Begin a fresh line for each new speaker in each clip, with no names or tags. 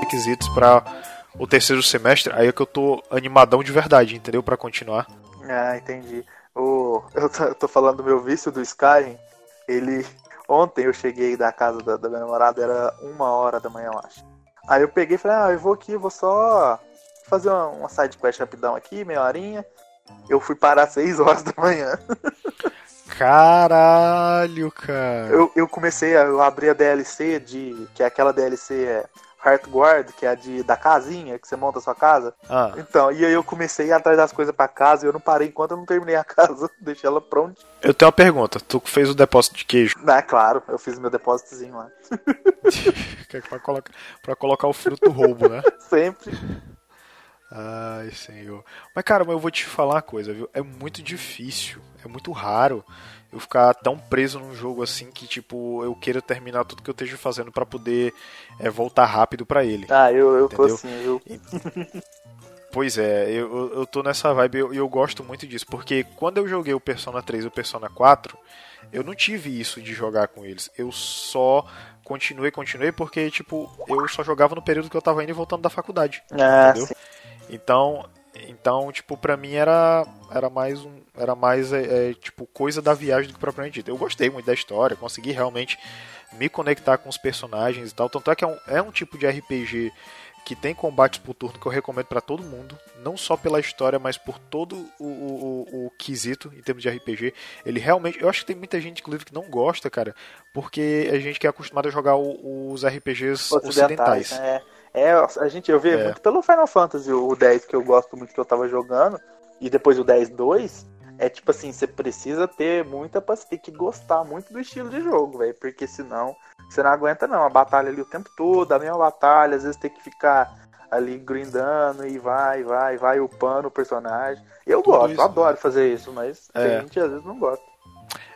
Requisitos para o terceiro semestre, aí é que eu tô animadão de verdade, entendeu? Para continuar.
Ah, entendi. O, eu tô falando do meu vício do Skyrim. Ele. Ontem eu cheguei da casa da, da minha namorada, era uma hora da manhã, eu acho. Aí eu peguei e falei, ah, eu vou aqui, vou só fazer uma, uma side quest rapidão aqui, meia horinha. Eu fui parar às 6 horas da manhã.
Caralho, cara.
Eu, eu comecei, a, eu abri a DLC de. Que é aquela DLC é, Heartguard, que é a de, da casinha, que você monta a sua casa.
Ah.
Então, e aí eu comecei a ir atrás das coisas pra casa e eu não parei enquanto eu não terminei a casa. Deixei ela pronta.
Eu tenho uma pergunta. Tu fez o depósito de queijo?
Ah, claro, eu fiz meu depósitozinho lá.
pra, colocar, pra colocar o fruto do roubo, né?
Sempre.
Ai, senhor. Mas, cara, mas eu vou te falar uma coisa, viu? É muito difícil, é muito raro eu ficar tão preso num jogo assim que, tipo, eu queira terminar tudo que eu esteja fazendo para poder é, voltar rápido para ele.
Ah, eu, eu tô assim, eu.
Pois é, eu, eu tô nessa vibe e eu, eu gosto muito disso, porque quando eu joguei o Persona 3 e o Persona 4, eu não tive isso de jogar com eles. Eu só continuei, continuei, porque, tipo, eu só jogava no período que eu tava indo e voltando da faculdade.
Ah, entendeu? Sim.
Então, então, tipo, pra mim era, era mais um. Era mais é, é, tipo coisa da viagem do que propriamente dito. Eu gostei muito da história, consegui realmente me conectar com os personagens e tal. Tanto é que é um, é um tipo de RPG que tem combates por turno que eu recomendo para todo mundo, não só pela história, mas por todo o, o, o, quesito em termos de RPG. Ele realmente, eu acho que tem muita gente, inclusive, que não gosta, cara, porque a gente que é acostumado a jogar o, os RPGs ocidentais. ocidentais.
Né? É, a gente, eu vi é. muito pelo Final Fantasy, o 10 que eu gosto muito que eu tava jogando, e depois o 10 2, é tipo assim, você precisa ter muita paciência, tem que gostar muito do estilo de jogo, velho, porque senão você não aguenta não, a batalha ali o tempo todo, a mesma batalha, às vezes tem que ficar ali grindando e vai, vai, vai upando o personagem. Eu Tudo gosto, isso, adoro né? fazer isso, mas é. gente às vezes não gosta.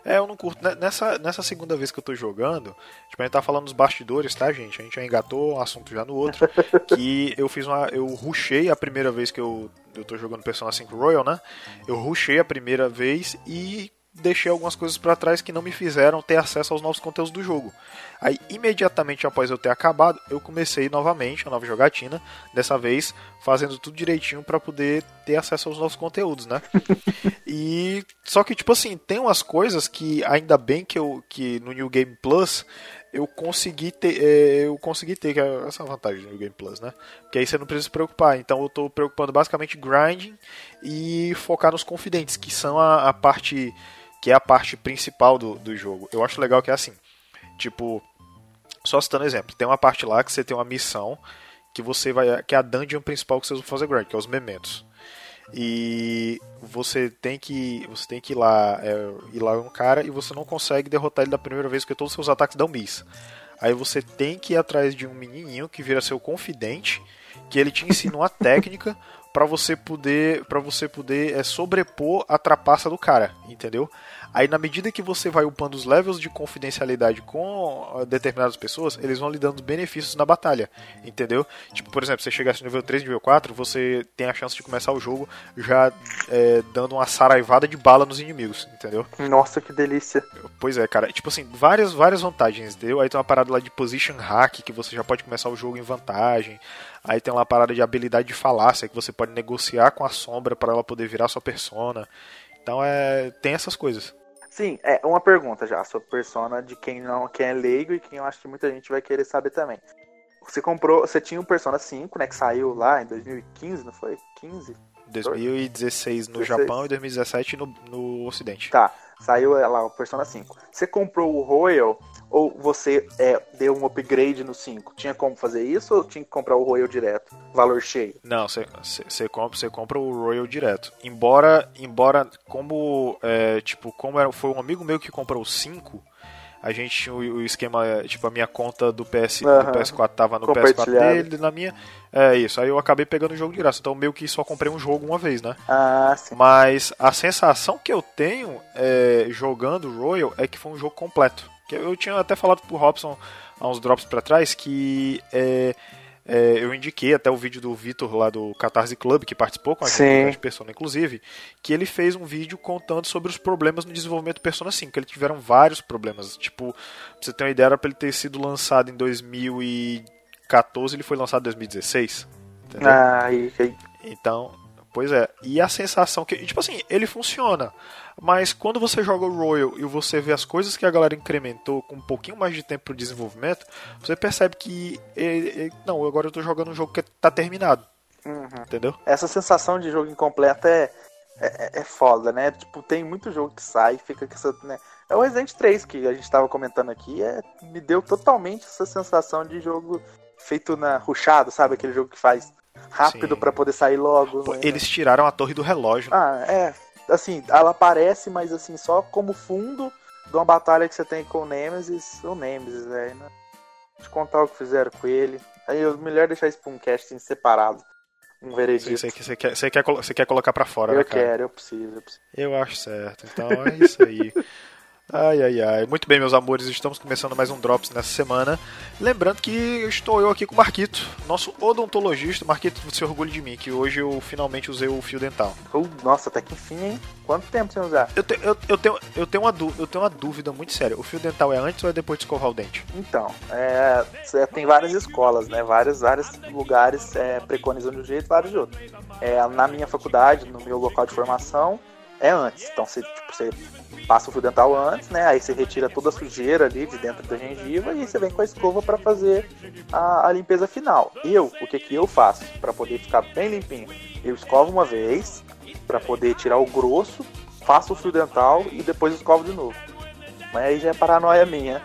É, eu não curto. Nessa, nessa segunda vez que eu tô jogando, tipo, a gente tá falando dos bastidores, tá, gente? A gente já engatou um assunto já no outro. que eu fiz uma. Eu rushei a primeira vez que eu, eu tô jogando Persona 5 Royal, né? Eu rushei a primeira vez e deixei algumas coisas para trás que não me fizeram ter acesso aos novos conteúdos do jogo. Aí, imediatamente após eu ter acabado, eu comecei novamente a nova jogatina, dessa vez fazendo tudo direitinho para poder ter acesso aos novos conteúdos, né? e só que tipo assim, tem umas coisas que ainda bem que eu que no New Game Plus eu consegui ter, é, eu consegui ter, que é essa vantagem do New Game Plus, né? Porque aí você não precisa se preocupar. Então eu estou preocupando basicamente grinding e focar nos confidentes, que são a, a parte que é a parte principal do, do jogo. Eu acho legal que é assim, tipo, só citando exemplo, tem uma parte lá que você tem uma missão que você vai, que é a dungeon principal que vocês vão fazer grind, que é os mementos. E você tem que você tem que ir lá, é, ir lá um cara e você não consegue derrotar ele da primeira vez porque todos os seus ataques dão miss. Aí você tem que ir atrás de um menininho que vira seu confidente, que ele te ensina uma técnica para você poder para você poder é, sobrepor a trapaça do cara, entendeu? Aí, na medida que você vai upando os levels de confidencialidade com ah, determinadas pessoas, eles vão lhe dando benefícios na batalha, entendeu? Tipo, por exemplo, você chegasse no nível 3, nível 4, você tem a chance de começar o jogo já é, dando uma saraivada de bala nos inimigos, entendeu?
Nossa, que delícia.
Pois é, cara. Tipo assim, várias, várias vantagens, entendeu? Aí tem uma parada lá de position hack, que você já pode começar o jogo em vantagem. Aí tem uma parada de habilidade de falácia, que você pode negociar com a sombra para ela poder virar sua persona. Então é, tem essas coisas.
Sim, é uma pergunta já sobre Persona de quem não quem é leigo e quem eu acho que muita gente vai querer saber também. Você comprou, você tinha um Persona 5, né, que saiu lá em 2015, não foi? 15?
2016 no 16. Japão e 2017 no, no Ocidente.
Tá, saiu lá o Persona 5. Você comprou o Royal ou você é, deu um upgrade no 5? Tinha como fazer isso ou tinha que comprar o Royal direto? Valor cheio?
Não, você compra, compra o Royal direto. Embora, embora como, é, tipo, como era, foi um amigo meu que comprou o 5, a gente tinha o, o, esquema, tipo, a minha conta do, PS, uhum. do PS4 tava no PS4 dele, na minha. É isso, aí eu acabei pegando o jogo de graça. Então meio que só comprei um jogo uma vez, né?
Ah, sim.
Mas a sensação que eu tenho é, jogando Royal é que foi um jogo completo. Que eu tinha até falado pro Robson há uns drops para trás que é, é, eu indiquei até o vídeo do Vitor lá do Catarse Club, que participou com a gente de Persona, inclusive, que ele fez um vídeo contando sobre os problemas no desenvolvimento do Persona 5, que eles tiveram vários problemas. Tipo, pra você ter uma ideia, era pra ele ter sido lançado em 2014, ele foi lançado em 2016. Entendeu?
Ah, e, e...
Então, pois é. E a sensação que, tipo assim, ele funciona. Mas quando você joga o Royal e você vê as coisas que a galera incrementou com um pouquinho mais de tempo pro desenvolvimento, você percebe que não, agora eu tô jogando um jogo que tá terminado.
Uhum.
Entendeu?
Essa sensação de jogo incompleto é, é, é foda, né? Tipo, tem muito jogo que sai e fica com essa. Né? É o Resident 3 que a gente tava comentando aqui, é, me deu totalmente essa sensação de jogo feito na ruchado, sabe? Aquele jogo que faz rápido para poder sair logo.
Pô, né? Eles tiraram a torre do relógio.
Ah, é assim, ela aparece, mas assim, só como fundo de uma batalha que você tem com o Nemesis, o Nemesis, velho. Né? Deixa eu contar o que fizeram com ele. Aí é melhor deixar isso pra um cast assim, separado. Um veredito.
Você, você, quer, você, quer, você quer colocar pra fora,
eu
né, cara?
quero, eu preciso, eu preciso.
Eu acho certo. Então é isso aí. Ai, ai, ai. Muito bem, meus amores, estamos começando mais um Drops nessa semana. Lembrando que estou eu aqui com o Marquito, nosso odontologista. Marquito, você orgulha de mim, que hoje eu finalmente usei o fio dental.
Uh, nossa, até que enfim, hein? Quanto tempo você usar?
Eu, te, eu, eu, tenho, eu, tenho uma eu tenho uma dúvida muito séria. O fio dental é antes ou é depois de escovar o dente?
Então, é, tem várias escolas, né? Vários, vários lugares é, preconizam de um jeito, vários de outro. É, na minha faculdade, no meu local de formação, é antes. Então, você, tipo, você passa o fio dental antes, né? Aí você retira toda a sujeira ali de dentro da gengiva e você vem com a escova para fazer a, a, limpeza final. Eu, o que que eu faço para poder ficar bem limpinho? Eu escovo uma vez para poder tirar o grosso, faço o fio dental e depois escovo de novo. Mas aí já é paranoia minha.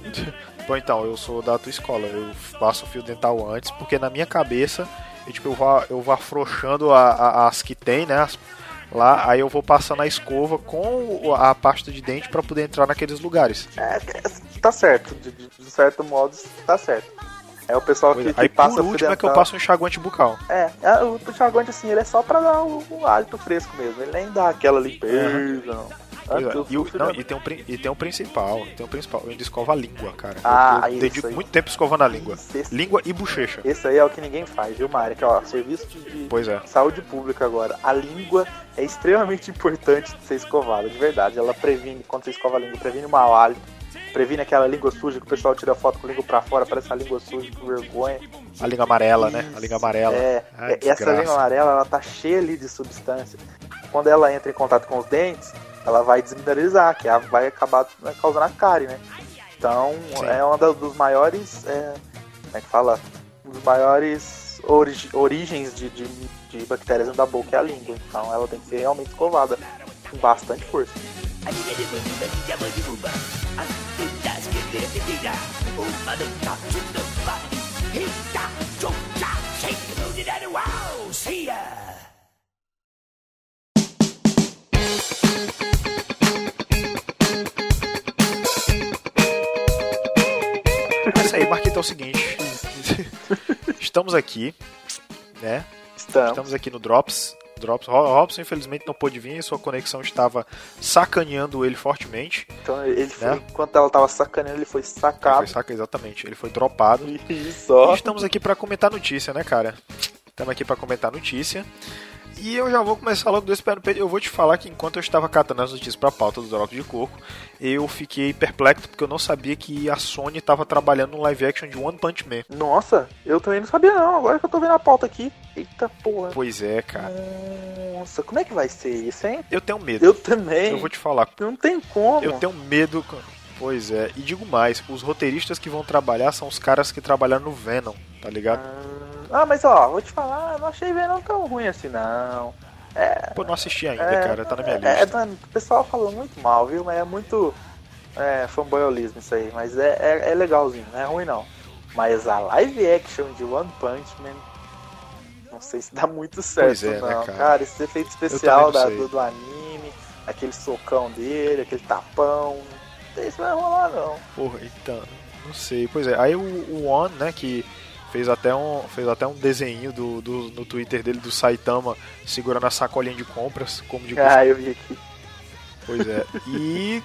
Bom, então, eu sou da tua escola. Eu faço o fio dental antes, porque na minha cabeça, eu, tipo, eu eu afrouxando a, a, as que tem, né? As lá, aí eu vou passando a escova com a pasta de dente para poder entrar naqueles lugares.
É, tá certo, de, de certo modo tá certo. É o pessoal que, que
aí,
passa
por último é que eu passo um enxaguante bucal.
É, é, o enxaguante assim, ele é só pra dar o, o hálito fresco mesmo, ele nem dá aquela limpeza, uhum. não.
É. E, o, não, e, tem um, e tem um principal, tem um principal. Eu ainda escova a língua, cara.
Ah,
eu, eu dedico aí. muito tempo escovando a língua. Esse, língua e bochecha.
Esse aí é o que ninguém faz, viu, Mário? Que, ó, serviço de
pois é.
saúde pública agora. A língua é extremamente importante de ser escovada, de verdade. Ela previne, quando você escova a língua, previne o mau hálito. Previne aquela língua suja que o pessoal tira foto com a língua pra fora, parece a língua suja, com vergonha.
A língua amarela, Isso. né? A língua amarela.
É, Ai, essa língua amarela, ela tá cheia ali de substância. Quando ela entra em contato com os dentes, ela vai desmineralizar, que vai acabar né, causando a cárie, né? Então Sim. é uma dos maiores. É, como é que fala? Um dos maiores orig origens de, de, de, bactérias dentro da boca é a língua. Então ela tem que ser realmente escovada com bastante força. See ya!
Marquito, é o seguinte. Estamos aqui, né?
Estamos.
Estamos aqui no Drops. Drops. Robson, infelizmente, não pôde vir, sua conexão estava sacaneando ele fortemente.
Então, ele foi, né? enquanto ela estava sacaneando, ele foi sacado. Ele
foi saca, exatamente, ele foi dropado.
Isso.
E estamos aqui para comentar notícia, né, cara? Estamos aqui para comentar notícia. E eu já vou começar logo no peito. Eu vou te falar que enquanto eu estava catando as notícias pra pauta do Drop de Coco, eu fiquei perplexo porque eu não sabia que a Sony estava trabalhando no live action de One Punch Man.
Nossa, eu também não sabia não. Agora que eu tô vendo a pauta aqui. Eita porra.
Pois é, cara.
Nossa, como é que vai ser isso, hein?
Eu tenho medo.
Eu também.
Eu vou te falar.
Não tem como.
Eu tenho medo. Pois é. E digo mais, os roteiristas que vão trabalhar são os caras que trabalharam no Venom, tá ligado?
Ah. Ah, mas ó, vou te falar, não achei Venom tão ruim assim, não. É,
Pô, não assisti ainda, é, cara, tá na minha é, lista.
É, o pessoal falou muito mal, viu? Mas é muito é, fanboyolismo isso aí. Mas é, é, é, legalzinho, não é ruim não. Mas a live action de One Punch Man, não sei se dá muito certo,
é,
não.
Né, cara?
cara? esse efeito especial da, do, do, anime, aquele socão dele, aquele tapão, não sei se vai rolar não.
Porra, então, não sei. Pois é, aí o, o One, né, que fez até um, fez até um desenho do, do, no Twitter dele do Saitama segurando a sacolinha de compras, como de
Ah, eu vi aqui.
Pois é. E,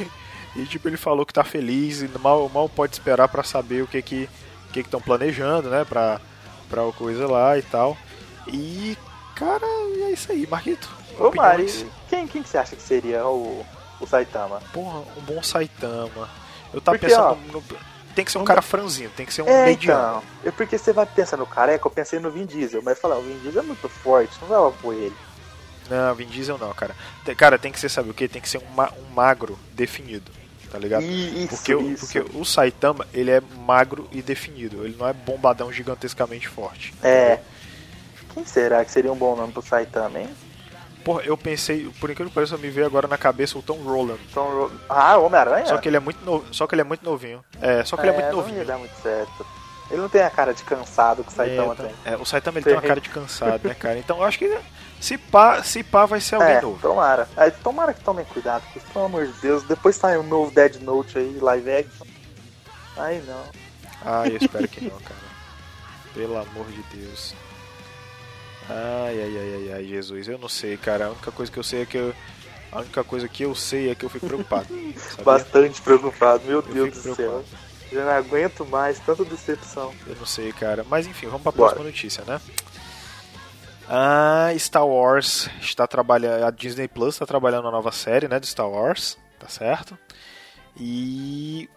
e tipo, ele falou que tá feliz e mal, mal pode esperar para saber o que que que estão planejando, né, pra, pra coisa lá e tal. E, cara, é isso aí, Marquito.
Ô Mari, quem, quem que você acha que seria o, o Saitama?
Porra, um bom Saitama. Eu tava porque, pensando ó, no, Tem que ser um cara franzino, tem que ser um
é, mediano. Então, porque você vai pensar no careca, eu pensei no Vin Diesel, mas falar, o Vin Diesel é muito forte, não vai apoiar ele.
Não, Vin Diesel não, cara. Cara, tem que ser, sabe o que? Tem que ser um, ma um magro definido tá ligado?
Isso,
porque,
isso.
porque o Saitama, ele é magro e definido, ele não é bombadão gigantescamente forte.
É. Quem será que seria um bom nome pro Saitama, hein?
Porra, eu pensei, por incrível que pareça, me veio agora na cabeça o Tom Roland.
Tom Ro... Ah, Homem-Aranha?
Só que ele é muito só que ele é muito novinho. É, só que é, ele é muito novinho.
Não ia dar muito certo. Ele não tem a cara de cansado que o Saitama é, tem.
É, o Saitama ele tem uma cara de cansado, né, cara? Então eu acho que se pá, se pá vai ser alguém
é,
novo.
Tomara. Aí, tomara que tomem cuidado, porque, pelo amor de Deus, depois sai um novo Dead Note aí, live action. Aí não.
Ah, eu espero que não, cara. Pelo amor de Deus. Ai, ai, ai, ai, ai, Jesus. Eu não sei, cara. A única coisa que eu sei é que eu. A única coisa que eu sei é que eu fico preocupado.
Bastante preocupado, meu eu Deus do preocupado. céu. Já não aguento mais, tanta decepção.
Eu não sei, cara. Mas enfim, vamos pra próxima Bora. notícia, né? A Star Wars está trabalhando. A Disney Plus está trabalhando uma nova série, né? De Star Wars, tá certo? E.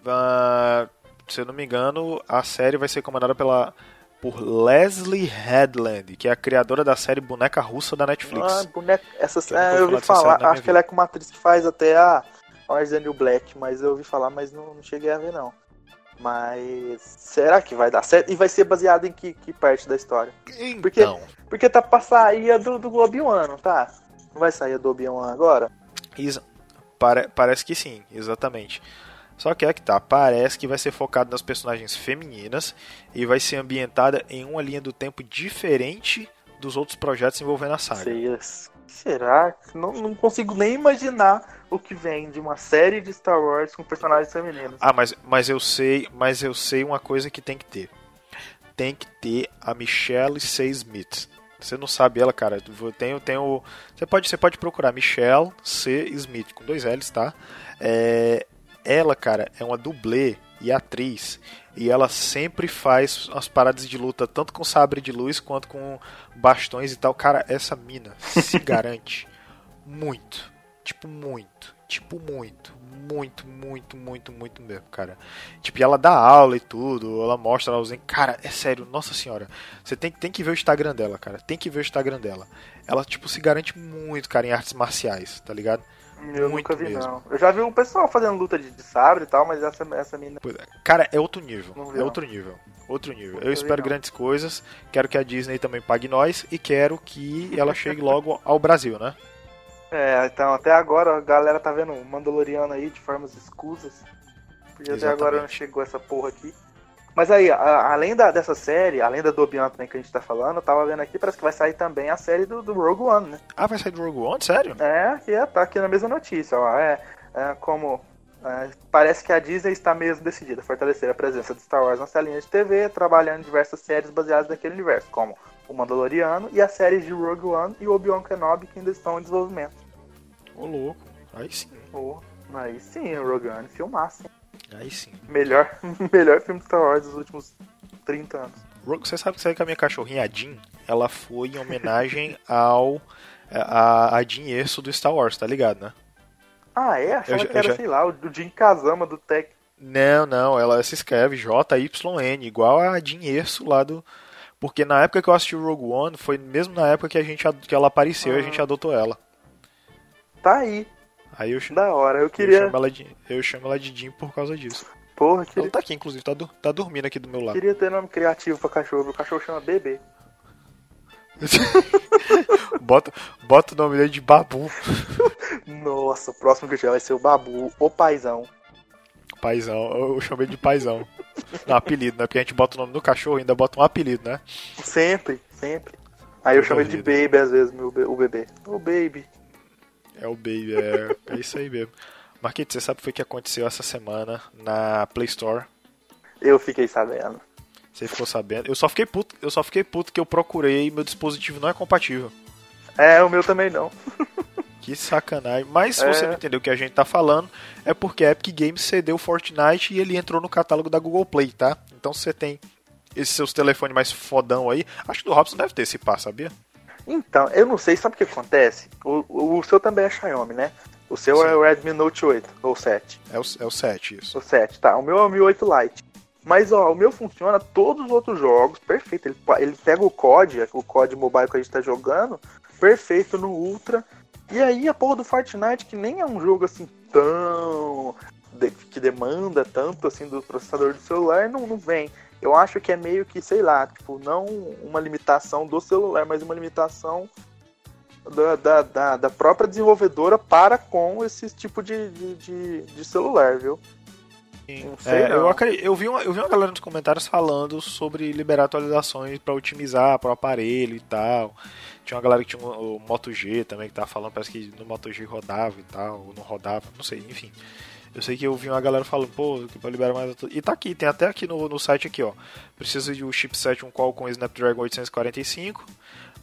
Uh, se eu não me engano, a série vai ser comandada pela por Leslie Headland, que é a criadora da série Boneca Russa da Netflix.
Ah, boneca. Essa, é, eu ouvi falar, acho que ela é com uma atriz que faz até a Orange Daniel Black, mas eu ouvi falar, mas não, não, cheguei a ver não. Mas será que vai dar certo? E vai ser baseado em que, que parte da história?
Então.
Porque, porque tá pra sair do, do Obi-Wan, não tá? Não vai sair do Obi-Wan agora?
Isa, pare, parece que sim, exatamente. Só que é que tá, parece que vai ser focado nas personagens femininas e vai ser ambientada em uma linha do tempo diferente dos outros projetos envolvendo a saga.
Sei, será? Não, não consigo nem imaginar o que vem de uma série de Star Wars com personagens femininos.
Ah, mas, mas eu sei, mas eu sei uma coisa que tem que ter. Tem que ter a Michelle C. Smith. Você não sabe ela, cara. Tem, tem o, você pode, você pode procurar Michelle C. Smith com dois L's, tá? É, ela, cara, é uma dublê e atriz. E ela sempre faz as paradas de luta, tanto com sabre de luz quanto com bastões e tal. Cara, essa mina se garante muito. Tipo, muito. Tipo, muito. Muito, muito, muito, muito mesmo, cara. Tipo, ela dá aula e tudo, ela mostra lá os. Cara, é sério, nossa senhora. Você tem, tem que ver o Instagram dela, cara. Tem que ver o Instagram dela. Ela, tipo, se garante muito, cara, em artes marciais, tá ligado?
Eu Muito nunca vi, mesmo. não. Eu já vi um pessoal fazendo luta de, de sabre e tal, mas essa, essa mina.
É. Cara, é outro nível. É outro nível. Outro nível. Nunca eu espero vi, grandes coisas. Quero que a Disney também pague nós e quero que ela chegue logo ao Brasil, né?
É, então até agora a galera tá vendo Mandaloriano aí de formas escusas. Porque até agora não chegou essa porra aqui. Mas aí, a, além da, dessa série, além da do Obi-Wan também que a gente tá falando, eu tava vendo aqui, parece que vai sair também a série do, do Rogue One, né?
Ah, vai sair do Rogue One? Sério?
É, que é, tá aqui na mesma notícia, ó. É, é como. É, parece que a Disney está mesmo decidida a fortalecer a presença de Star Wars nas telinhas de TV, trabalhando em diversas séries baseadas naquele universo, como o Mandaloriano e as séries de Rogue One e Obi-Wan Kenobi que ainda estão em desenvolvimento.
Ô, louco. Aí sim.
Oh, aí sim, o Rogue One filmasse.
Aí sim.
Melhor, melhor filme de Star Wars dos últimos 30 anos.
Você sabe que a minha cachorrinha, a Jean, ela foi em homenagem ao a, a Jean Erso do Star Wars, tá ligado, né?
Ah, é? Achava eu, que era, já... sei lá, o Jean Kazama do Tech.
Não, não, ela se escreve J-Y-N, igual a Jean Erso lá do... Porque na época que eu assisti o Rogue One, foi mesmo na época que, a gente, que ela apareceu ah. e a gente adotou ela.
Tá aí.
Aí eu,
da hora, eu queria.
Eu chamo ela de, eu chamo ela de Jim por causa disso.
Porra, queria...
Ela tá aqui, inclusive, tá, tá dormindo aqui do meu lado.
Queria ter nome criativo pra cachorro, o cachorro chama Bebê.
bota, bota o nome dele de Babu.
Nossa, o próximo que eu tiver vai ser o Babu, o Paizão.
Paizão, eu chamei de Paizão. Não, apelido, né? Porque a gente bota o nome do cachorro e ainda bota um apelido, né?
Sempre, sempre. Aí eu, eu chamo ele de Baby às vezes, meu, o bebê. O Baby.
É o Baby, é, é isso aí mesmo. Marquito, você sabe o que aconteceu essa semana na Play Store?
Eu fiquei sabendo.
Você ficou sabendo? Eu só fiquei puto, eu só fiquei puto que eu procurei e meu dispositivo não é compatível.
É, o meu também não.
que sacanagem. Mas se é. você não entendeu o que a gente tá falando, é porque a Epic Games cedeu o Fortnite e ele entrou no catálogo da Google Play, tá? Então você tem esses seus telefones mais fodão aí. Acho que do Robson deve ter esse par, sabia?
Então, eu não sei, sabe o que acontece? O, o, o seu também é Xiaomi, né? O seu Sim. é o Redmi Note 8 ou 7.
É o, é o 7, isso.
O 7, tá. O meu é o Mi 8 Lite. Mas ó, o meu funciona todos os outros jogos, perfeito. Ele, ele pega o COD, o COD mobile que a gente tá jogando, perfeito no Ultra. E aí a porra do Fortnite, que nem é um jogo assim tão. De, que demanda tanto assim do processador do celular, não, não vem. Eu acho que é meio que, sei lá, tipo, não uma limitação do celular, mas uma limitação da, da, da, da própria desenvolvedora para com esse tipo de, de, de, de celular, viu?
É, eu, eu, vi uma, eu vi uma galera nos comentários falando sobre liberar atualizações para otimizar para o aparelho e tal. Tinha uma galera que tinha o, o Moto G também que tava falando, parece que no Moto G rodava e tal, ou não rodava, não sei, enfim. Eu sei que eu vi uma galera falando, pô, que pra liberar mais. E tá aqui, tem até aqui no, no site aqui, ó. Precisa de um chipset um Qualcomm Snapdragon 845,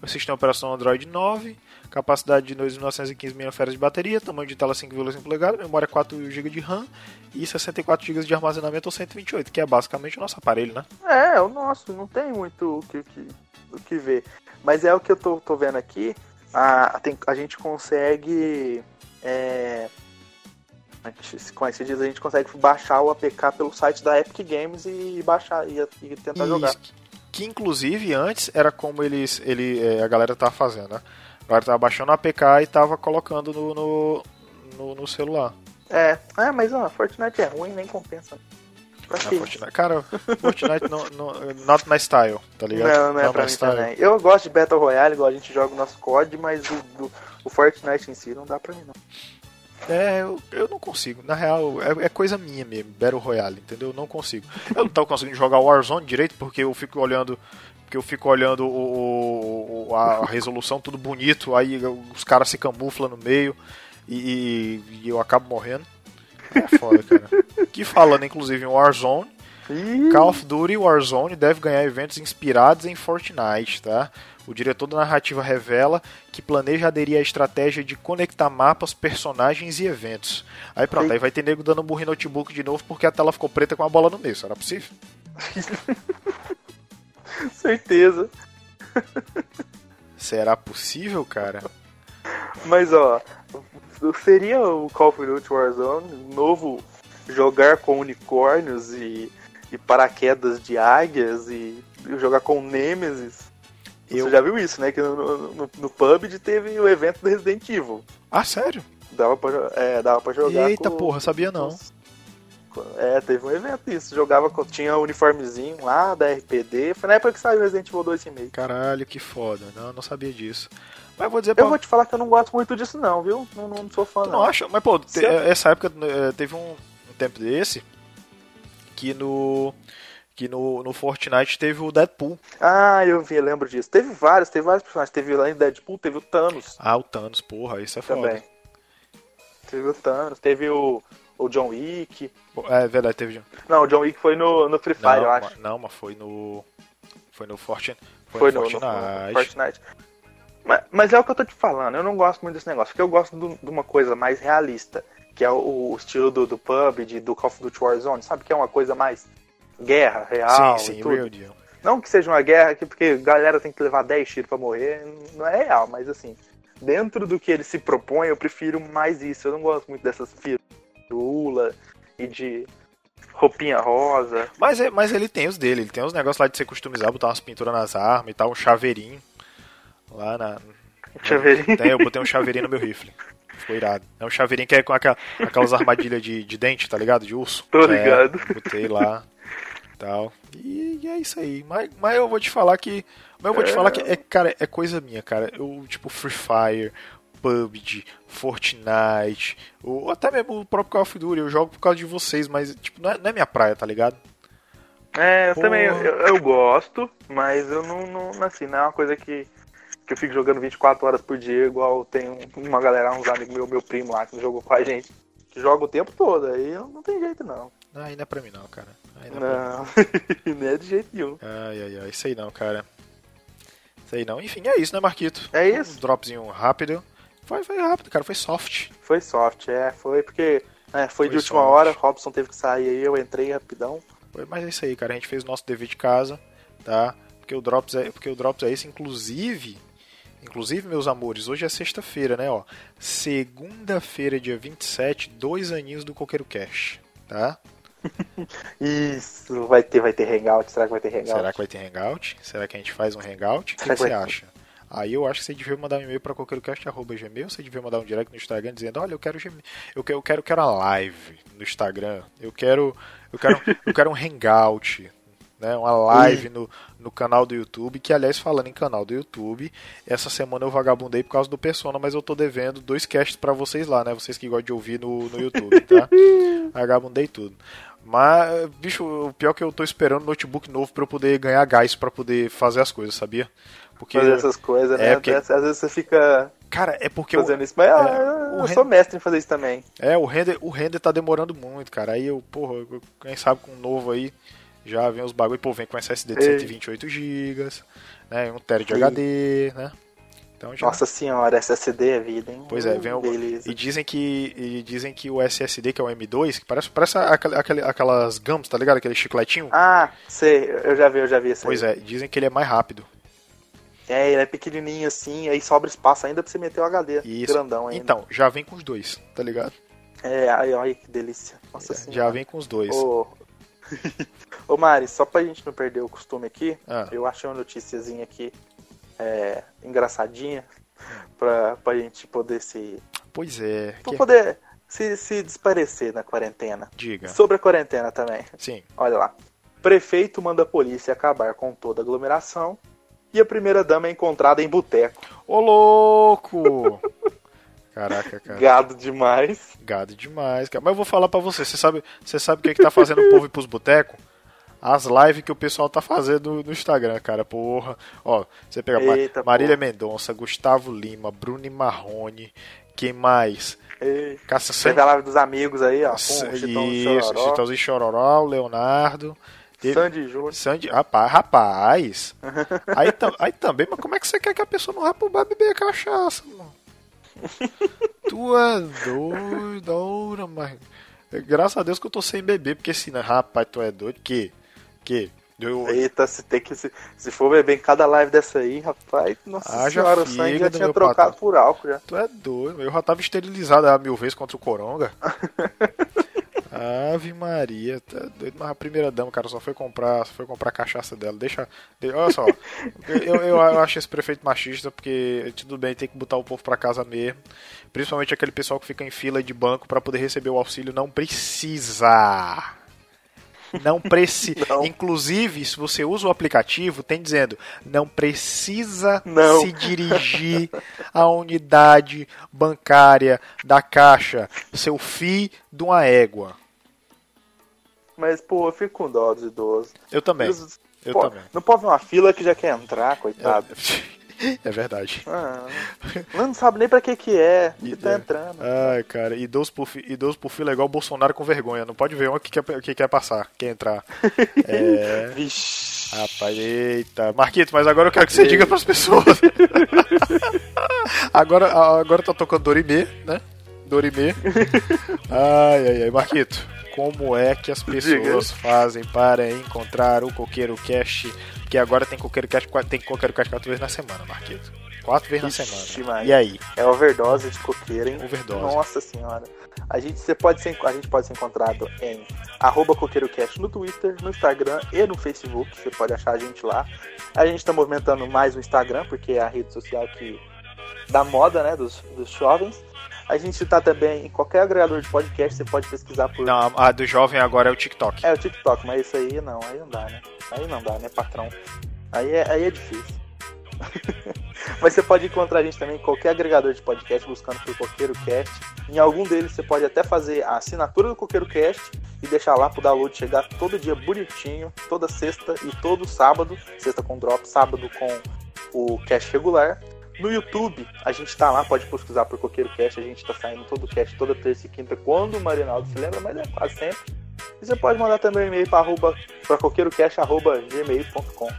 o sistema operacional Android 9, capacidade de 2.915 mAh de bateria, tamanho de tela 5,5 polegadas, memória 4 GB de RAM e 64 GB de armazenamento ou 128, que é basicamente o nosso aparelho, né?
É, é o nosso, não tem muito o que, que, o que ver. Mas é o que eu tô, tô vendo aqui, a, tem, a gente consegue. É, é que se diz? A gente consegue baixar o APK pelo site da Epic Games e baixar e, e tentar jogar.
Que inclusive antes era como eles, ele, é, a galera tava fazendo, né? A galera tava baixando o APK e tava colocando no, no, no, no celular.
É, é mas ó, Fortnite é ruim, nem compensa.
Pra não, Fortnite, cara, Fortnite não, não, not my style, tá ligado?
Não, não é not pra mim style. também. Eu gosto de Battle Royale, igual a gente joga o nosso COD, mas o, do, o Fortnite em si não dá pra mim não.
É, eu, eu não consigo. Na real, é, é, coisa minha mesmo, Battle Royale, entendeu? Eu não consigo. Eu não tava conseguindo jogar Warzone direito porque eu fico olhando. Porque eu fico olhando o, o a resolução tudo bonito, aí os caras se camuflam no meio e, e eu acabo morrendo. É foda, cara. que falando, inclusive, em Warzone, Call of Duty Warzone deve ganhar eventos inspirados em Fortnite, tá? O diretor da narrativa revela que planeja aderir à estratégia de conectar mapas, personagens e eventos. Aí pronto, aí vai ter nego dando burro em notebook de novo porque a tela ficou preta com a bola no meio. Será possível?
Certeza.
Será possível, cara?
Mas ó, seria o Call of Duty Warzone novo jogar com unicórnios e, e paraquedas de águias e jogar com Nemesis eu... Você já viu isso, né? Que no, no, no PUBG teve o evento do Resident Evil.
Ah, sério?
Dava pra, é, dava pra jogar.
Eita com, porra, sabia não.
é, teve um evento isso. Jogava com. Tinha um uniformezinho lá da RPD. Foi na época que saiu Resident Evil 2 meio.
Caralho, que foda. Não, não sabia disso. Mas vou dizer pra...
Eu vou te falar que eu não gosto muito disso, não, viu? Não, não sou fã, tu não.
Não acha? Mas, pô, te, essa época eh, teve um, um tempo desse que no que no, no Fortnite teve o Deadpool.
Ah, eu vi, lembro disso. Teve vários, teve vários personagens. Teve lá em Deadpool, teve o Thanos.
Ah, o Thanos, porra, isso é foda. Também.
Teve o Thanos, teve o, o John Wick.
É verdade, teve.
Não, o John Wick foi no, no Free Fire, não, eu acho.
Não, mas foi no. Foi no Fortnite.
Foi, foi no, no, Fortnite. No, Fortnite. Mas, mas, é o que eu tô te falando, eu não gosto muito desse negócio, porque eu gosto do, de uma coisa mais realista, que é o, o estilo do, do PUBG, do Call of Duty Warzone, sabe? Que é uma coisa mais guerra real. Sim, sim, real deal. Não que seja uma guerra que porque a galera tem que levar 10 tiros para morrer, não é real, mas assim, dentro do que ele se propõe, eu prefiro mais isso. Eu não gosto muito dessas firulas e de roupinha rosa.
Mas, é, mas ele tem os dele, ele tem os negócios lá de ser customizar, botar umas pinturas nas armas e tal, um chaveirinho. Lá na.
Chaveirinho?
Tem, eu botei um chaveirinho no meu rifle. Ficou irado. É um chaveirinho que é com aquela, aquelas armadilhas de, de dente, tá ligado? De urso.
Tô ligado.
É, botei lá tal. E, e, é isso aí. Mas, mas eu vou te falar que. Mas eu vou te falar que é, cara, é coisa minha, cara. Eu, tipo, Free Fire, PUBG, Fortnite, ou até mesmo o próprio Call of Duty, eu jogo por causa de vocês, mas, tipo, não é, não é minha praia, tá ligado?
É, eu Pô. também, eu, eu, gosto, mas eu não, não, assim, não é uma coisa que, que eu fico jogando 24 horas por dia, igual tem uma galera, uns amigos meu, meu primo lá, que jogou com a gente, que joga o tempo todo, aí não tem jeito não.
Não, ainda é pra mim não, cara.
Ainda não, não é de jeito nenhum.
Ai, ai, ai, isso aí não, cara. Isso aí não. Enfim, é isso, né, Marquito?
É isso.
Um dropzinho rápido. Foi, foi rápido, cara, foi soft.
Foi soft, é, foi porque é, foi, foi de última soft. hora, Robson teve que sair aí, eu entrei rapidão.
Mas é isso aí, cara. A gente fez o nosso dever de casa, tá? Porque o Drops é, porque o Drops é esse, inclusive. Inclusive, meus amores, hoje é sexta-feira, né? Ó, segunda-feira, dia 27, dois aninhos do Coqueiro Cash, tá?
Isso, vai ter, vai ter hangout. Será que vai ter hangout?
Será que vai ter hangout? Será que a gente faz um hangout? O que, que você acha? Aí eu acho que você devia mandar um e-mail para coqueirocast.gmail, você devia mandar um direct no Instagram dizendo, olha, eu quero eu quero, eu quero, eu quero a live no Instagram, eu quero, eu quero, eu quero um hangout, né, uma live no, no canal do YouTube, que aliás, falando em canal do YouTube, essa semana eu vagabundei por causa do Persona, mas eu tô devendo dois casts para vocês lá, né, vocês que gostam de ouvir no, no YouTube, tá? vagabundei tudo. Mas, bicho, o pior é que eu tô esperando notebook novo para eu poder ganhar gás para poder fazer as coisas, sabia?
Porque, fazer essas coisas, é, né? Porque... Às vezes você fica.
Cara, é porque.
Fazendo isso, mas é, ah, eu render... sou mestre em fazer isso também.
É, o render, o render tá demorando muito, cara. Aí eu, porra, quem sabe com um novo aí, já vem os bagulho, pô, vem com SSD de 128 GB, né? Um TB de HD, né?
Então já... Nossa senhora, SSD é vida, hein?
Pois é, vem o... e dizem que e dizem que o SSD que é o M2, que parece parece aquele, aquelas gums, tá ligado? Aquele chicletinho.
Ah, sei, eu já vi, eu já vi isso.
Pois aí. é, dizem que ele é mais rápido.
É, ele é pequenininho assim, aí sobra espaço ainda pra você meter o HD Isso. grandão ainda.
Então, já vem com os dois, tá ligado?
É, aí, olha que delícia. Nossa é, senhora.
Já vem com os dois.
Ô, Ô Mari, só pra gente não perder o costume aqui, ah. eu achei uma noticiazinha aqui é, engraçadinha pra, pra gente poder se.
Pois é.
Pra que... poder se, se desparecer na quarentena.
Diga.
Sobre a quarentena também.
Sim.
Olha lá. Prefeito manda a polícia acabar com toda aglomeração e a primeira dama é encontrada em boteco.
Ô louco! Caraca, cara.
Gado demais.
Gado demais, cara. Mas eu vou falar para você, você sabe, você sabe o que, é que tá fazendo o povo ir pros botecos? As lives que o pessoal tá fazendo no Instagram, cara. Porra. Ó, você pega Eita, Marília Mendonça, Gustavo Lima, Bruno Marrone, quem mais?
Cássia Fez a live dos amigos aí, ó. Com
Isso, Chitãozinho Chororó, Leonardo.
Teve... Sandy Júnior.
Sandy, rapaz, rapaz. aí, aí também, mas como é que você quer que a pessoa não vá pro bar beber cachaça, mano? Tu é doido, mas. Graças a Deus que eu tô sem beber, porque se não, rapaz, tu é doido. Que? Que?
Eu... Eita, se tem que. Se, se for beber em cada live dessa aí, rapaz, nossa ah, senhora, o sangue já tinha trocado patrão. por álcool já.
Tu é doido, eu já tava esterilizado há mil vezes contra o Coronga. Ave Maria, tá doido, mas a primeira dama, cara, só foi comprar, só foi comprar a cachaça dela. Deixa. De, olha só, eu, eu, eu, acho esse prefeito machista, porque tudo bem, tem que botar o povo pra casa mesmo. Principalmente aquele pessoal que fica em fila de banco para poder receber o auxílio, não precisa. Não precisa. Inclusive, se você usa o aplicativo, tem dizendo: não precisa não. se dirigir à unidade bancária da caixa, seu FI de uma égua.
Mas, pô, eu fico com dó dos idosos.
Eu também. Eles, eu
pô,
também.
Não pode ver uma fila que já quer entrar, coitado.
É verdade.
Ah, não sabe nem pra que que é, que tá entrando.
Ai, cara, idoso por, idoso por fila é igual o Bolsonaro com vergonha. Não pode ver um que quer, que quer passar, quer entrar. É...
Vixe.
Rapaz, eita. Marquito, mas agora eu quero que você diga pras pessoas. agora, agora tá tocando Dorime, né? Dorime. Ai, ai, ai. Marquito, como é que as pessoas fazem para encontrar o Coqueiro Cash porque agora tem coqueiro cash, tem coqueiro cash quatro vezes na semana, Marquito. Quatro vezes Ixi, na semana. Maria. E aí?
É overdose de coqueiro, hein?
Overdose.
Nossa senhora. A gente, você pode ser, a gente pode ser encontrado em arroba coqueirocast no Twitter, no Instagram e no Facebook. Você pode achar a gente lá. A gente está movimentando mais o Instagram, porque é a rede social que da moda, né, dos, dos jovens. A gente tá também em qualquer agregador de podcast, você pode pesquisar por.
Não, a do jovem agora é o TikTok.
É o TikTok, mas isso aí não, aí não dá, né? Aí não dá, né, patrão? Aí é, aí é difícil. mas você pode encontrar a gente também em qualquer agregador de podcast buscando por Coqueiro Cast. Em algum deles você pode até fazer a assinatura do Coqueiro Cast e deixar lá pro download chegar todo dia bonitinho, toda sexta e todo sábado, sexta com drop, sábado com o cast regular. No YouTube, a gente tá lá, pode pesquisar por Coqueiro Cast, a gente tá saindo todo o cast toda terça e quinta, quando o Marinaldo se lembra, mas é quase sempre. E você pode mandar também um e-mail para coqueirocast.gmail.com.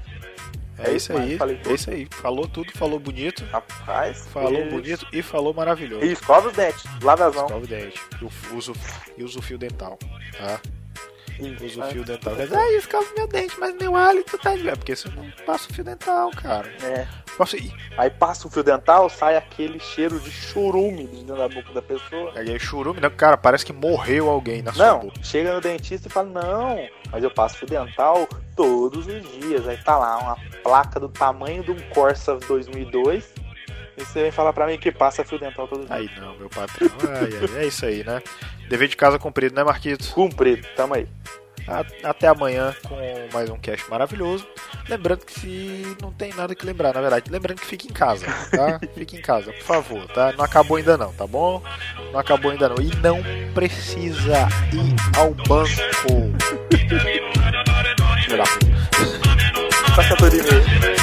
É, é isso aí, é isso aí. Falou tudo, falou bonito.
Rapaz,
falou bonito e falou maravilhoso.
E escova os dentes, lava as mãos.
Escova os dentes. E usa, e usa o fio dental, tá? Usa o fio dental. Quer dizer, ah, escova meu dente, mas meu hálito tá de. É porque você não passa o fio dental, cara.
É. Aí passa o fio dental, sai aquele cheiro de churume de dentro da boca da pessoa.
Aí é churume, não, cara, parece que morreu alguém na
Não,
sua boca.
chega no dentista e fala, não, mas eu passo fio dental todos os dias. Aí tá lá, uma placa do tamanho de um Corsa 2002. E você vem falar pra mim que passa fio dental todos os dias.
Aí não, meu patrão. Ai, ai, é isso aí, né? Dever de casa cumprido, né, Marquito?
Cumprido, tamo aí.
A- Até amanhã com mais um cast maravilhoso. Lembrando que se não tem nada que lembrar, na verdade. Lembrando que fique em casa, tá? Fique em casa, por favor, tá? Não acabou ainda não, tá bom? Não acabou ainda não. E não precisa ir ao banco. Filho da puta.
Passa todo.